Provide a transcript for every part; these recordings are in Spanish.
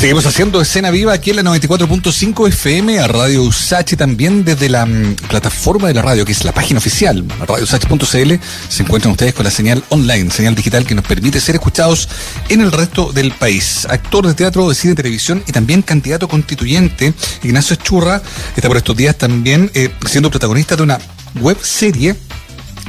Seguimos haciendo escena viva aquí en la 94.5 FM a Radio Usachi también desde la mm, plataforma de la radio, que es la página oficial, radiousach.cl. Se encuentran ustedes con la señal online, señal digital que nos permite ser escuchados en el resto del país. Actor de teatro, de cine, televisión y también candidato constituyente, Ignacio Churra está por estos días también eh, siendo protagonista de una web serie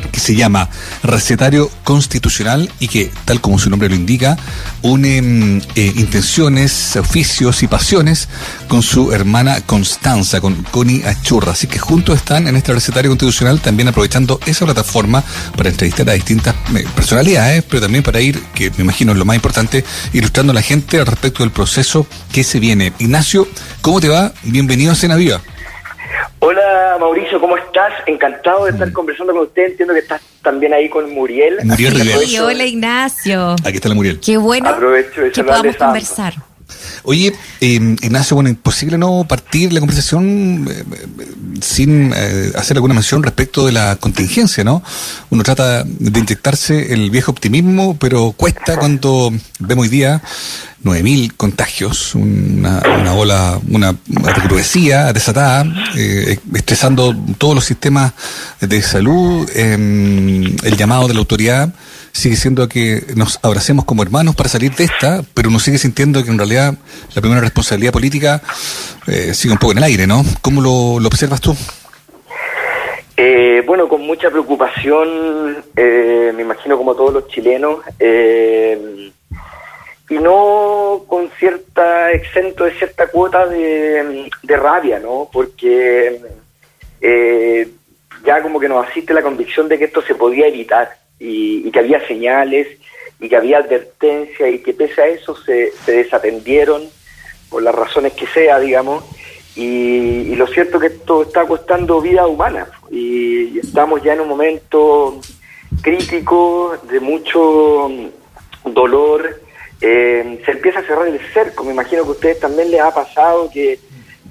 que se llama Recetario Constitucional y que, tal como su nombre lo indica, une mm, eh, intenciones, oficios y pasiones con su hermana Constanza, con Connie Achurra. Así que juntos están en este recetario constitucional también aprovechando esa plataforma para entrevistar a distintas personalidades, pero también para ir, que me imagino es lo más importante, ilustrando a la gente respecto del proceso que se viene. Ignacio, ¿cómo te va? Bienvenido a Cena Viva. Hola Mauricio, ¿cómo estás? Encantado de estar mm. conversando con usted. Entiendo que estás también ahí con Muriel. Muriel Rivera. hola Ignacio. Aquí está la Muriel. Qué bueno Aprovecho de que podamos conversar. Oye, eh, Ignacio, bueno, imposible no partir la conversación eh, eh, sin eh, hacer alguna mención respecto de la contingencia, ¿no? Uno trata de inyectarse el viejo optimismo, pero cuesta cuando vemos hoy día 9.000 contagios, una, una ola, una recrudecía desatada, eh, estresando todos los sistemas de salud, em, el llamado de la autoridad sigue siendo que nos abracemos como hermanos para salir de esta, pero uno sigue sintiendo que en realidad la primera responsabilidad política eh, sigue un poco en el aire, ¿no? ¿Cómo lo, lo observas tú? Eh, bueno, con mucha preocupación, eh, me imagino como todos los chilenos, eh, y no con cierta exento de cierta cuota de, rabia, ¿no? Porque eh, ya como que nos asiste la convicción de que esto se podía evitar y, que había señales y que había advertencia y que pese a eso se, desatendieron por las razones que sea, digamos. Y, lo cierto es que esto está costando vida humana y estamos ya en un momento crítico de mucho dolor eh, se empieza a cerrar el cerco. Me imagino que a ustedes también les ha pasado que,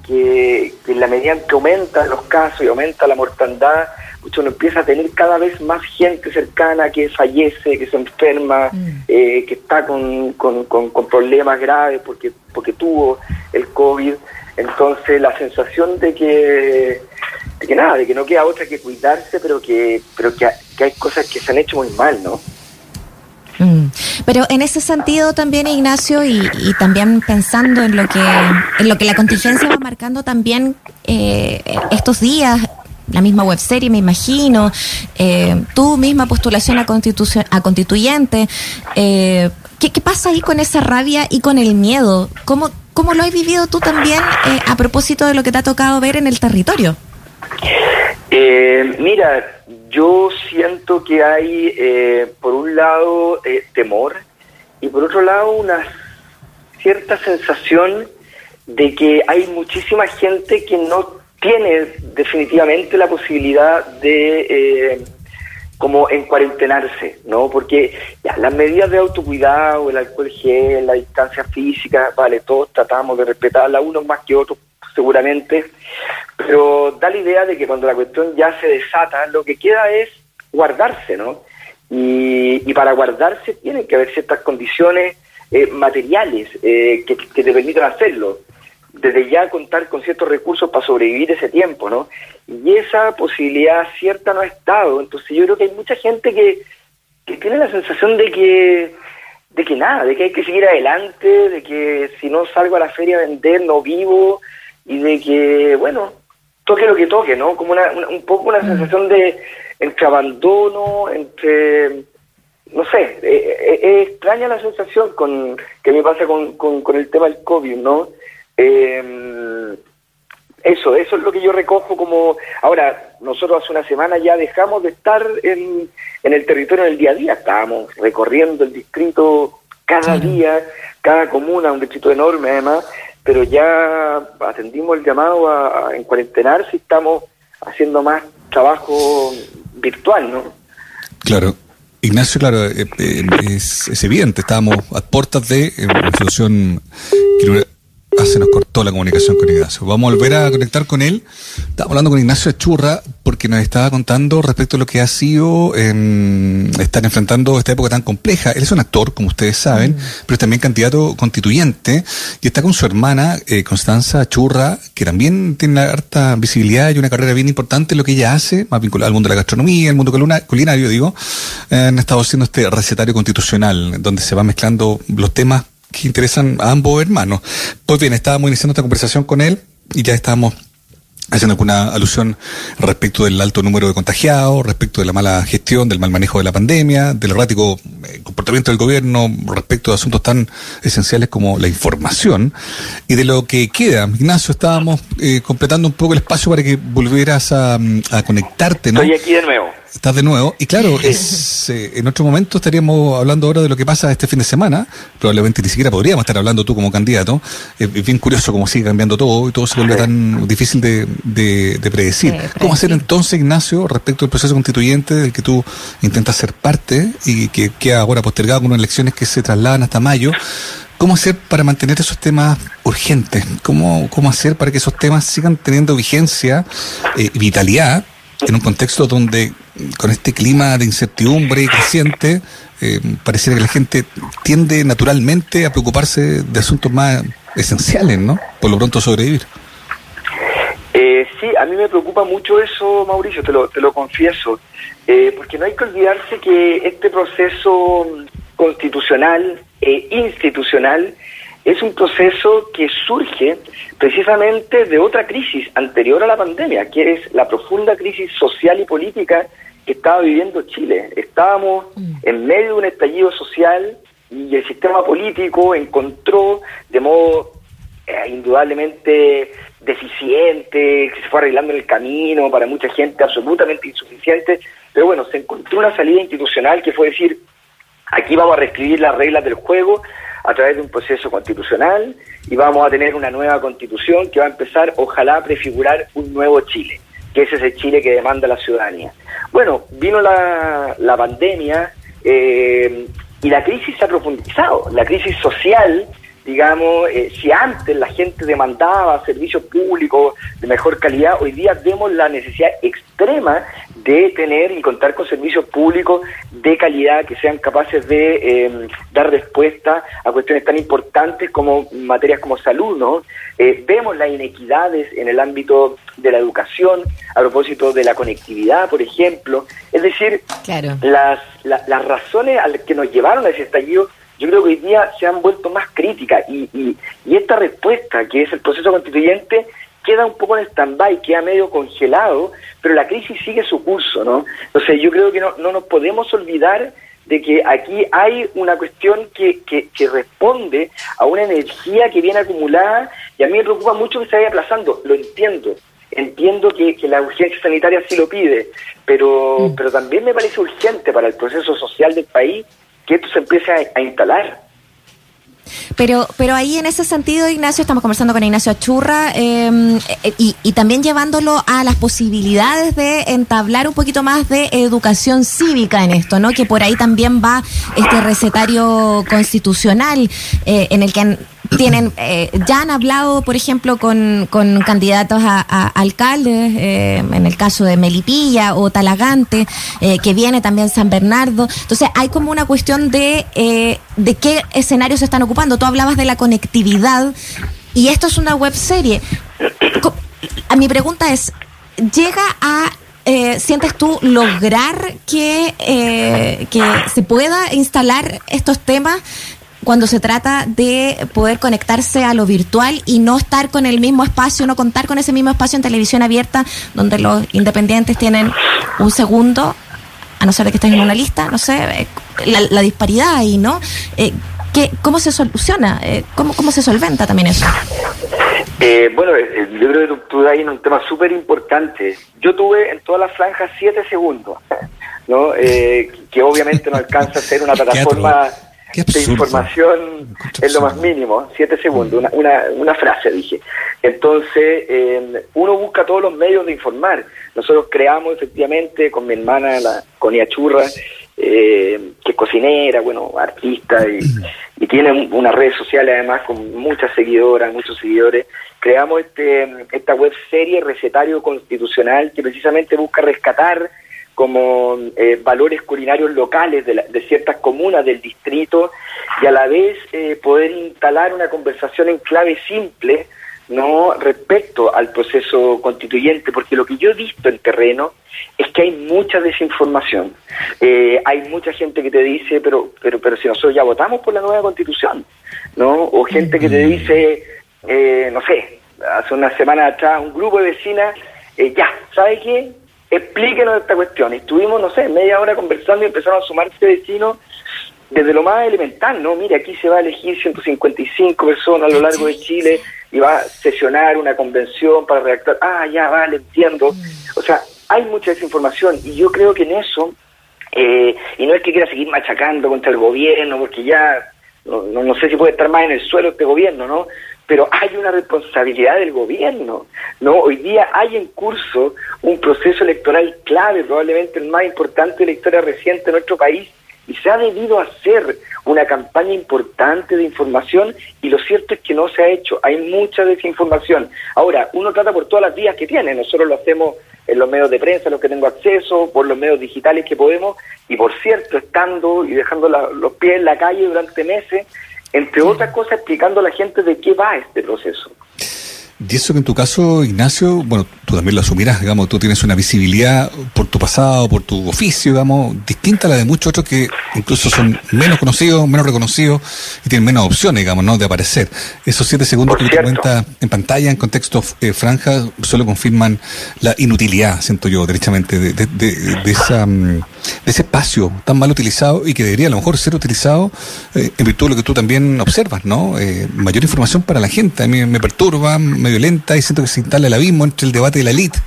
que, en la medida en que aumentan los casos y aumenta la mortandad, uno empieza a tener cada vez más gente cercana que fallece, que se enferma, mm. eh, que está con, con, con, problemas graves porque, porque tuvo el COVID. Entonces la sensación de que, de que nada, de que no queda otra que cuidarse, pero que, pero que, que hay cosas que se han hecho muy mal, ¿no? Mm. Pero en ese sentido también, Ignacio, y, también pensando en lo que en lo que la contingencia va marcando también eh, estos días, la misma webserie, me imagino, eh, tu misma postulación a, constitución, a constituyente, eh, ¿qué, pasa ahí con esa rabia y con el miedo? ¿Cómo, cómo lo has vivido tú también a propósito de lo que te ha tocado ver en el territorio? Mira, yo siento que hay, eh, por un lado, eh, temor y por otro lado, una cierta sensación de que hay muchísima gente que no tiene definitivamente la posibilidad de eh, como en cuarentenarse, ¿no? Porque las medidas de autocuidado, el alcohol gel, la distancia física, vale, todos tratamos de respetarla, unos más que otros seguramente, pero da la idea de que cuando la cuestión ya se desata, lo que queda es guardarse, ¿no? Y, para guardarse tienen que haber ciertas condiciones eh, materiales eh, que, te permitan hacerlo. Desde ya contar con ciertos recursos para sobrevivir ese tiempo, ¿no? Y esa posibilidad cierta no ha estado. Entonces yo creo que hay mucha gente que, que tiene la sensación de que de que nada, de que hay que seguir adelante, de que si no salgo a la feria a vender, no vivo, y de que, bueno, toque lo que toque, ¿no? Como una, un poco una mm. sensación de entre abandono, entre, no sé, es eh, eh, eh, extraña la sensación con que me pasa con, con, el tema del COVID, ¿no? Em, eso, eso es lo que yo recojo como... Ahora, nosotros hace una semana ya dejamos de estar en, en el territorio en el día a día, estábamos recorriendo el distrito cada día, cada comuna, un distrito enorme además, pero ya atendimos el llamado a, en cuarentenar si estamos haciendo más trabajo virtual, ¿no? Claro. Ignacio, claro, eh, eh, es, evidente, estábamos a puertas de eh, una situación Ah, se nos cortó la comunicación con Ignacio. Vamos a volver a conectar con él. Estamos hablando con Ignacio Churra porque nos estaba contando respecto a lo que ha sido eh, estar enfrentando esta época tan compleja. Él es un actor, como ustedes saben, pero es también candidato constituyente y está con su hermana eh, Constanza Churra, que también tiene una harta visibilidad y una carrera bien importante en lo que ella hace, más vinculada al mundo de la gastronomía, el mundo culinario, digo. Eh, han estado haciendo este recetario constitucional donde se van mezclando los temas que interesan a ambos hermanos. Pues bien, estábamos iniciando esta conversación con él y ya estábamos haciendo alguna alusión respecto del alto número de contagiados, respecto de la mala gestión, del mal manejo de la pandemia, del errático eh, comportamiento del gobierno respecto de asuntos tan esenciales como la información y de lo que queda. Ignacio, estábamos eh, completando un poco el espacio para que volvieras a, a conectarte, ¿no? Estoy aquí de nuevo. Estás de nuevo. Y claro, es, eh, en otro momento estaríamos hablando ahora de lo que pasa este fin de semana. Probablemente ni siquiera podríamos estar hablando tú como candidato. Es bien curioso cómo sigue cambiando todo y todo se vuelve tan difícil de, de, de predecir. ¿Cómo hacer entonces, Ignacio, respecto al proceso constituyente del que tú intentas ser parte y que queda ahora postergado con unas elecciones que se trasladan hasta mayo? ¿Cómo hacer para mantener esos temas urgentes? ¿Cómo, cómo hacer para que esos temas sigan teniendo vigencia y eh, vitalidad en un contexto donde con este clima de incertidumbre creciente, eh, pareciera que la gente tiende naturalmente a preocuparse de asuntos más esenciales, ¿no? Por lo pronto sobrevivir. Eh, sí, a mí me preocupa mucho eso, Mauricio, te lo, te lo confieso, eh, porque no hay que olvidarse que este proceso constitucional e institucional es un proceso que surge precisamente de otra crisis anterior a la pandemia, que es la profunda crisis social y política que estaba viviendo Chile. Estábamos mm. en medio de un estallido social y el sistema político encontró de modo eh, indudablemente deficiente, que se fue arreglando en el camino, para mucha gente absolutamente insuficiente, pero bueno, se encontró una salida institucional que fue decir, aquí vamos a reescribir las reglas del juego a través de un proceso constitucional y vamos a tener una nueva constitución que va a empezar, ojalá, a prefigurar un nuevo Chile, que es ese Chile que demanda la ciudadanía. Bueno, vino la, la pandemia eh, y la crisis se ha profundizado, la crisis social digamos, eh, si antes la gente demandaba servicios públicos de mejor calidad, hoy día vemos la necesidad extrema de tener y contar con servicios públicos de calidad que sean capaces de em, dar respuesta a cuestiones tan importantes como materias como salud, ¿no? Eh, vemos las inequidades en el ámbito de la educación, a propósito de la conectividad, por ejemplo. Es decir, las, las razones a las que nos llevaron a ese estallido yo creo que hoy día se han vuelto más críticas y, y, y esta respuesta, que es el proceso constituyente, queda un poco en stand-by, queda medio congelado, pero la crisis sigue su curso, ¿no? Entonces yo creo que no, no nos podemos olvidar de que aquí hay una cuestión que, que, que, responde a una energía que viene acumulada y a mí me preocupa mucho que se vaya aplazando, lo entiendo, entiendo que, que la urgencia sanitaria sí lo pide, pero, mm. pero también me parece urgente para el proceso social del país que esto se empiece a, instalar. Pero, pero ahí en ese sentido, Ignacio, estamos conversando con Ignacio Achurra eh, y, y, también llevándolo a las posibilidades de entablar un poquito más de educación cívica en esto, ¿no? Que por ahí también va este recetario constitucional eh, en el que tienen eh, ya han hablado, por ejemplo, con, con candidatos a, alcaldes, eh, en el caso de Melipilla o Talagante, eh, que viene también San Bernardo. Entonces, hay como una cuestión de, eh, de qué escenarios se están ocupando. Tú hablabas de la conectividad y esto es una web serie. A mi pregunta es, ¿llega a eh, ¿sientes tú lograr que, eh, que se pueda instalar estos temas cuando se trata de poder conectarse a lo virtual y no estar con el mismo espacio, no contar con ese mismo espacio en televisión abierta donde los independientes tienen un segundo, a no ser de que estén en una lista, no sé, eh, la, la disparidad ahí, ¿no? Eh, ¿qué, ¿Cómo se soluciona? Eh, ¿cómo, ¿Cómo se solventa también eso? Eh, bueno, yo creo que tú, tú ahí en un tema súper importante. Yo tuve en todas las franjas siete segundos, ¿no? Eh, que obviamente no alcanza a ser una plataforma de información es lo más mínimo, siete segundos, una, una, una frase dije. Entonces, eh, uno busca todos los medios de informar. Nosotros creamos efectivamente con mi hermana, la Conia Churra, eh, que es cocinera, bueno, artista y, y tiene una red social además con muchas seguidoras, muchos seguidores. Creamos este, esta web serie Recetario Constitucional que precisamente busca rescatar como eh, valores culinarios locales de, de, ciertas comunas del distrito y a la vez eh, poder instalar una conversación en clave simple no respecto al proceso constituyente, porque lo que yo he visto en terreno es que hay mucha desinformación. Eh, hay mucha gente que te dice, pero, pero, pero si nosotros ya votamos por la nueva constitución, ¿no? O gente que te dice, eh, no sé, hace una semana atrás un grupo de vecinas, eh, ya, ¿sabe qué? Explíquenos esta cuestión. Estuvimos, no sé, media hora conversando y empezaron a sumarse vecinos desde lo más elemental, ¿no? Mire, aquí se va a elegir 155 personas a lo largo de Chile y va a sesionar una convención para redactar. Ah, ya, vale, entiendo. O sea, hay mucha desinformación y yo creo que en eso, eh, y no es que quiera seguir machacando contra el gobierno, porque ya no, no, no sé si puede estar más en el suelo este gobierno, ¿no? Pero hay una responsabilidad del gobierno, ¿no? Hoy día hay en curso un proceso electoral clave, probablemente el más importante de la historia reciente de nuestro país, y se ha debido hacer una campaña importante de información y lo cierto es que no se ha hecho, hay mucha desinformación. Ahora, uno trata por todas las vías que tiene, nosotros lo hacemos en los medios de prensa, los que tengo acceso, por los medios digitales que podemos, y por cierto, estando y dejando los pies en la calle durante meses, entre otras cosas, explicando a la gente de qué va este proceso. Y eso que en tu caso, Ignacio, bueno, tú también lo asumirás, digamos, tú tienes una visibilidad por tu pasado, por tu oficio, digamos, distinta a la de muchos otros que incluso son menos conocidos, menos reconocidos y tienen menos opciones, digamos, ¿no? De aparecer. Esos siete segundos por que tú cuentas en pantalla, en contexto eh, franja, solo confirman la inutilidad, siento yo, derechamente, de, de, de, de esa, de ese espacio tan mal utilizado y que debería a lo mejor ser utilizado eh, en virtud de lo que tú también observas, ¿no? Eh, mayor información para la gente. A mí me perturba, me violenta y siento que se instala el abismo entre el debate y la elite,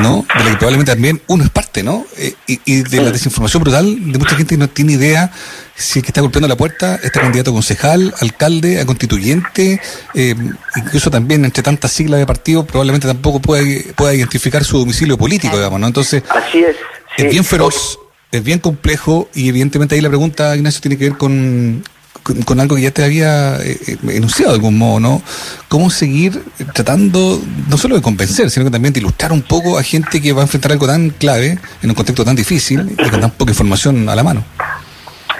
¿no? De la que probablemente también uno es parte, ¿no? Eh, y, y, de la desinformación brutal de mucha gente que no tiene idea si es que está golpeando la puerta este candidato a concejal, alcalde, a constituyente, eh, incluso también entre tantas siglas de partido, probablemente tampoco pueda, pueda identificar su domicilio político, digamos, ¿no? Entonces, Así es, sí. es bien feroz, es bien complejo y evidentemente ahí la pregunta, Ignacio, tiene que ver con, con, con, algo que ya te había eh, enunciado de algún modo, ¿no? Cómo seguir tratando no solo de convencer, sino que también de ilustrar un poco a gente que va a enfrentar algo tan clave en un contexto tan difícil y con tan poca información a la mano.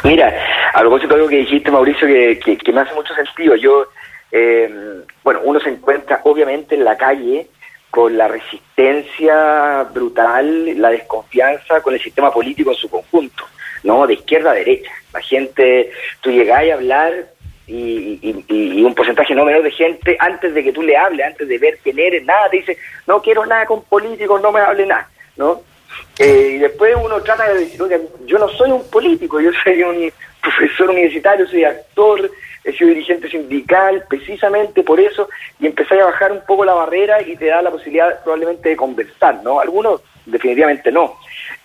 Mira, a propósito de algo que dijiste, Mauricio, que, que, me hace mucho sentido. Yo, eh, bueno, uno se encuentra obviamente en la calle con la resistencia brutal, la desconfianza con el sistema político en su conjunto, ¿no? De izquierda a derecha. La gente, tú llegás a hablar y, y, y, un porcentaje no menor de gente, antes de que tú le hables, antes de ver quién eres, nada, te dice, no quiero nada con políticos, no me hable nada, ¿no? Eh, y después uno trata de decir, oye, yo no soy un político, yo soy un profesor universitario, soy actor, he sido dirigente sindical, precisamente por eso, y empecé a bajar un poco la barrera y te da la posibilidad probablemente de conversar, ¿no? Algunos definitivamente no.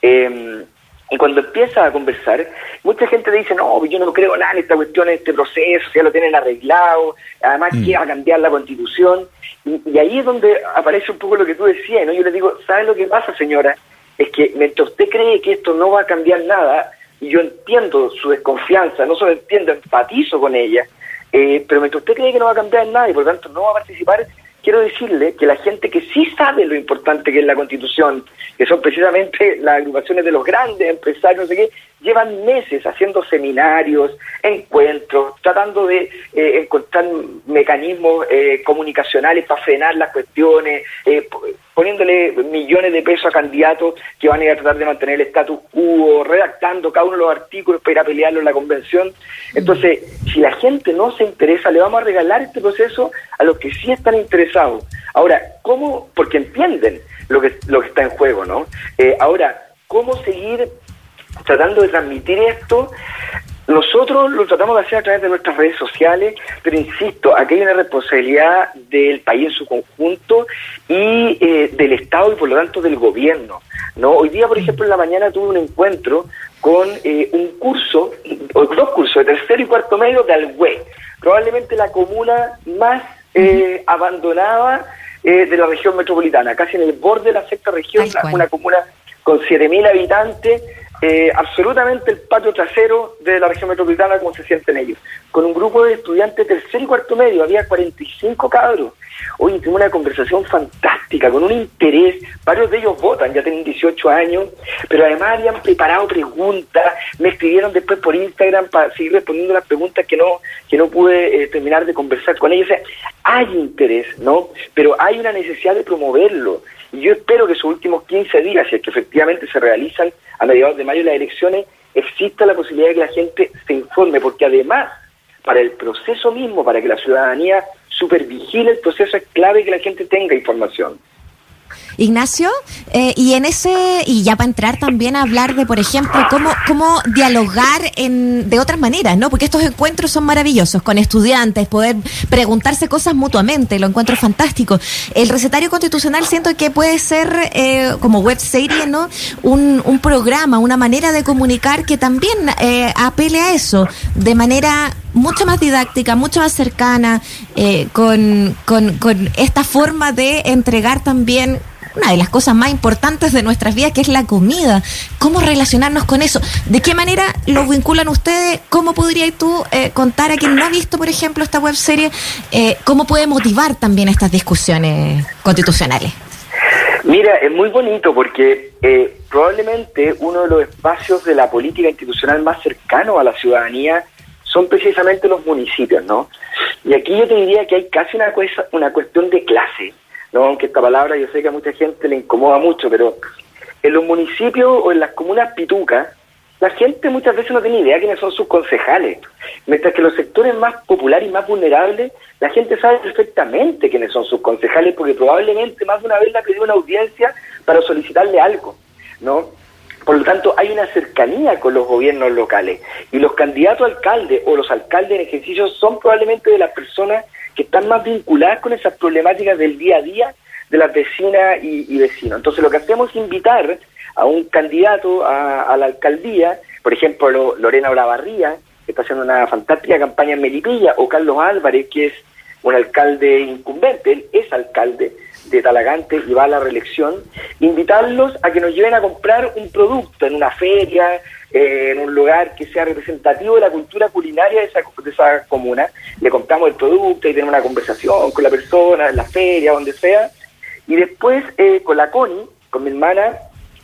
Eh, y cuando empieza a conversar, mucha gente dice, no, yo no creo nada en esta cuestión, en este proceso, ya lo tienen arreglado, además mm. que va a cambiar la constitución. Y, y, ahí es donde aparece un poco lo que tú decías, ¿no? Yo le digo, ¿sabe lo que pasa, señora? Es que mientras usted cree que esto no va a cambiar nada, y yo entiendo su desconfianza, no solo entiendo, empatizo con ella, eh, pero mientras usted cree que no va a cambiar nada y por lo tanto no va a participar, quiero decirle que la gente que sí sabe lo importante que es la constitución, que son precisamente las agrupaciones de los grandes empresarios, no sé qué, llevan meses haciendo seminarios, encuentros, tratando de eh, encontrar mecanismos eh, comunicacionales para frenar las cuestiones, eh, poniéndole millones de pesos a candidatos que van a ir a tratar de mantener el status quo, redactando cada uno de los artículos para ir a pelearlo en la convención. Entonces, si la gente no se interesa, le vamos a regalar este proceso a los que sí están interesados. Ahora, ¿cómo? Porque entienden lo que, lo que está en juego, ¿no? Eh, ahora, ¿cómo seguir tratando de transmitir esto? Nosotros lo tratamos de hacer a través de nuestras redes sociales, pero insisto, aquí hay una responsabilidad del país en su conjunto y eh, del Estado y por lo tanto del gobierno. ¿no? Hoy día, por ejemplo, en la mañana tuve un encuentro con eh, un curso, o dos cursos de tercero y cuarto medio de Alhué, probablemente la comuna más eh, abandonada eh, de la región metropolitana, casi en el borde de la sexta región, una comuna con 7.000 habitantes, eh, absolutamente el patio trasero de la región metropolitana como se sienten ellos. Con un grupo de estudiantes tercer y cuarto medio, había 45 cabros. Hoy tuvimos una conversación fantástica, con un interés. Varios de ellos votan, ya tienen 18 años, pero además habían preparado preguntas, me escribieron después por Instagram para seguir respondiendo las preguntas que no, que no pude eh, terminar de conversar con ellos. O sea, hay interés, ¿no? Pero hay una necesidad de promoverlo. Y yo espero que esos últimos 15 días, si es que efectivamente se realizan a mediados de mayo las elecciones, exista la posibilidad de que la gente se informe, porque además, para el proceso mismo, para que la ciudadanía supervigile el proceso, es clave que la gente tenga información. Ignacio, eh, y en ese, y ya para entrar también a hablar de, por ejemplo, cómo, cómo dialogar en, de otras maneras, ¿no? Porque estos encuentros son maravillosos, con estudiantes, poder preguntarse cosas mutuamente, lo encuentro fantástico. El recetario constitucional siento que puede ser eh, como web serie, ¿no? Un, un programa, una manera de comunicar que también eh, apele a eso, de manera mucho más didáctica, mucho más cercana, eh, con, con, con esta forma de entregar también una de las cosas más importantes de nuestras vidas, que es la comida. ¿Cómo relacionarnos con eso? ¿De qué manera lo vinculan ustedes? ¿Cómo podrías tú eh, contar a quien no ha visto, por ejemplo, esta web serie, eh, cómo puede motivar también estas discusiones constitucionales? Mira, es muy bonito porque eh, probablemente uno de los espacios de la política institucional más cercano a la ciudadanía son precisamente los municipios, ¿no? Y aquí yo te diría que hay casi una, una cuestión de clase ¿no? aunque esta palabra yo sé que a mucha gente le incomoda mucho, pero en los municipios o en las comunas pitucas, la gente muchas veces no tiene idea quiénes son sus concejales, mientras que los sectores más populares y más vulnerables, la gente sabe perfectamente quiénes son sus concejales, porque probablemente más de una vez le ha pedido una audiencia para solicitarle algo, ¿no? Por lo tanto, hay una cercanía con los gobiernos locales y los candidatos a alcalde o los alcaldes en ejercicio son probablemente de las personas que están más vinculadas con esas problemáticas del día a día de las vecinas y, vecinos. Entonces lo que hacemos es invitar a un candidato a, la alcaldía, por ejemplo Lorena Olavarría, que está haciendo una fantástica campaña en Melipilla, o Carlos Álvarez, que es un alcalde incumbente, él es alcalde de Talagante y va a la reelección, invitarlos a que nos lleven a comprar un producto en una feria, eh, en un lugar que sea representativo de la cultura culinaria de esa, de esa comuna. Le compramos el producto y tenemos una conversación con la persona, en la feria, donde sea. Y después eh, con la Connie, con mi hermana,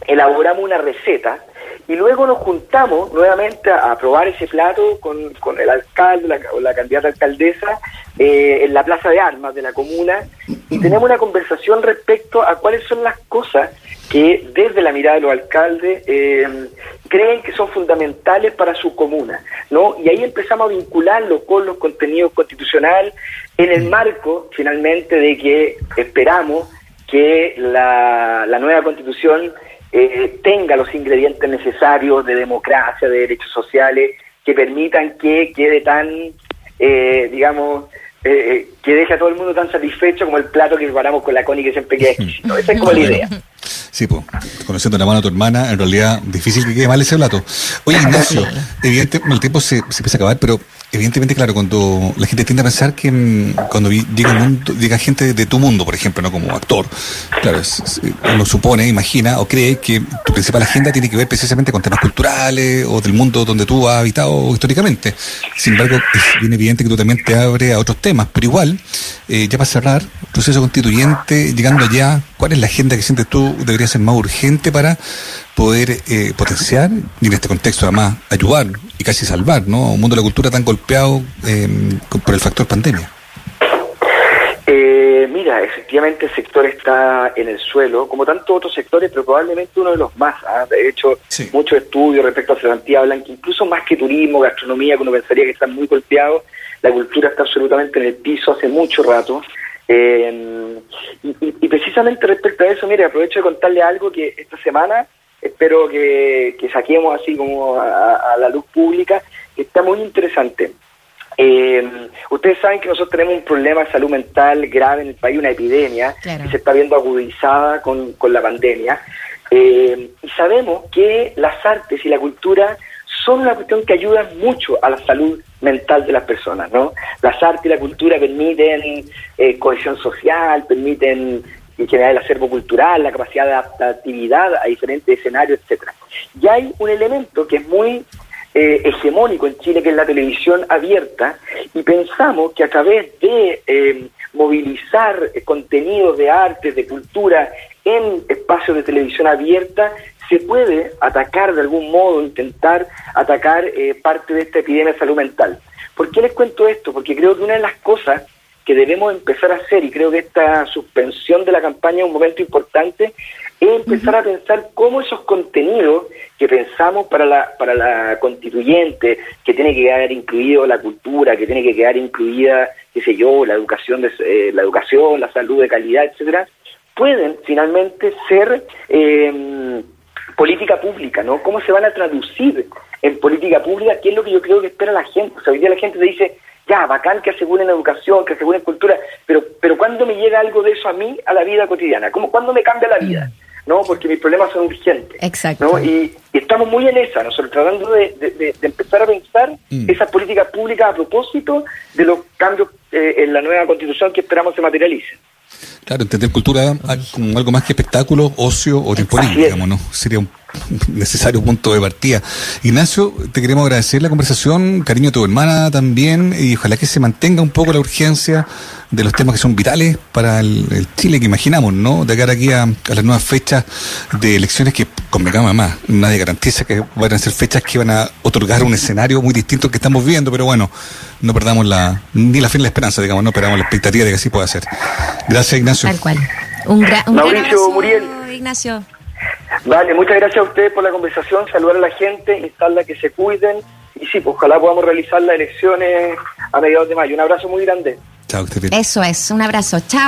elaboramos una receta y luego nos juntamos nuevamente a, probar ese plato con, con el alcalde la, o la candidata alcaldesa eh, en la plaza de armas de la comuna y tenemos una conversación respecto a cuáles son las cosas que desde la mirada de los alcaldes eh, creen que son fundamentales para su comuna, ¿no? Y ahí empezamos a vincularlo con los contenidos constitucionales en el marco, finalmente, de que esperamos que la, la nueva constitución eh, tenga los ingredientes necesarios de democracia, de derechos sociales, que permitan que quede tan, eh, digamos, eh, que deje a todo el mundo tan satisfecho como el plato que preparamos con la Connie que siempre queda exquisito. Esa es como la idea. Sí, pues, conociendo la mano a tu hermana, en realidad difícil que quede mal ese plato. Oye, Ignacio, evidentemente el tiempo se, se empieza a acabar, pero evidentemente, claro, cuando la gente tiende a pensar que mm, cuando llega, mundo, llega gente de tu mundo, por ejemplo, no como actor, claro, uno supone, imagina o cree que tu principal agenda tiene que ver precisamente con temas culturales o del mundo donde tú has habitado históricamente. Sin embargo, es bien evidente que tú también te abres a otros temas, pero igual, eh, ya para cerrar, proceso constituyente, llegando allá, ¿cuál es la agenda que sientes tú debería ser más urgente para poder eh, potenciar y en este contexto además ayudar y casi salvar ¿no? un mundo de la cultura tan golpeado eh, por el factor pandemia. Eh, mira, efectivamente el sector está en el suelo, como tantos otros sectores, pero probablemente uno de los más. ¿ah? De hecho, muchos estudios respecto a Cervantía hablan que incluso más que turismo, gastronomía, que uno pensaría que están muy golpeados, la cultura está absolutamente en el piso hace mucho rato. y, y, precisamente respecto a eso, mire, aprovecho de contarle algo que esta semana espero que, saquemos así como a, la luz pública, que está muy interesante. Eh, ustedes saben que nosotros tenemos un problema de salud mental grave en el país, una epidemia que se está viendo agudizada con, con la pandemia. Eh, y sabemos que las artes y la cultura son una cuestión que ayudan mucho a la salud mental de las personas, ¿no? Las artes y la cultura permiten eh, cohesión social, permiten en general el acervo cultural, la capacidad de adaptatividad a diferentes escenarios, etcétera. Y hay un elemento que es muy eh, hegemónico en Chile, que es la televisión abierta, y pensamos que a través de eh, movilizar contenidos de arte, de cultura, en espacios de televisión abierta, se puede atacar de algún modo, intentar atacar eh, parte de esta epidemia de salud mental. ¿Por qué les cuento esto? Porque creo que una de las cosas que debemos empezar a hacer, y creo que esta suspensión de la campaña es un momento importante, es empezar a pensar cómo esos contenidos que pensamos para la, para la constituyente, que tiene que quedar incluido la cultura, que tiene que quedar incluida, qué sé yo, la educación, de, eh, la educación, la salud de calidad, etcétera, pueden finalmente ser eh, política pública, ¿no? ¿Cómo se van a traducir en política pública? ¿Qué es lo que yo creo que espera la gente? O sea, hoy día la gente te dice, ya, bacán que aseguren educación, que aseguren cultura, pero, pero ¿cuándo me llega algo de eso a mí, a la vida cotidiana? ¿Cómo, ¿Cuándo me cambia la vida? ¿no? Porque mis problemas son urgentes. Exacto. ¿no? Y, estamos muy en esa, nosotros tratando de, empezar a pensar mm. esas políticas públicas a propósito de los cambios eh, en la nueva constitución que esperamos se materialicen. Claro, entender cultura como algo más que espectáculo, ocio o tiempo digamos, ¿no? Sería un necesario punto de partida. Ignacio, te queremos agradecer la conversación, cariño a tu hermana también, y ojalá que se mantenga un poco la urgencia de los temas que son vitales para el, Chile que imaginamos, ¿no? De cara aquí a, las nuevas fechas de elecciones que, convengamos más, nadie garantiza que van a ser fechas que van a otorgar un escenario muy distinto al que estamos viendo, pero bueno, no perdamos la, ni la fe ni la esperanza, digamos, no perdamos la expectativa de que así pueda ser. Gracias, Ignacio. Tal cual. Un, un Mauricio, Muriel. Ignacio. Vale, muchas gracias a ustedes por la conversación, saludar a la gente, instarla que se cuiden y sí, pues ojalá podamos realizar las elecciones a mediados de mayo. Un abrazo muy grande. Chao, Eso es, un abrazo. Chao.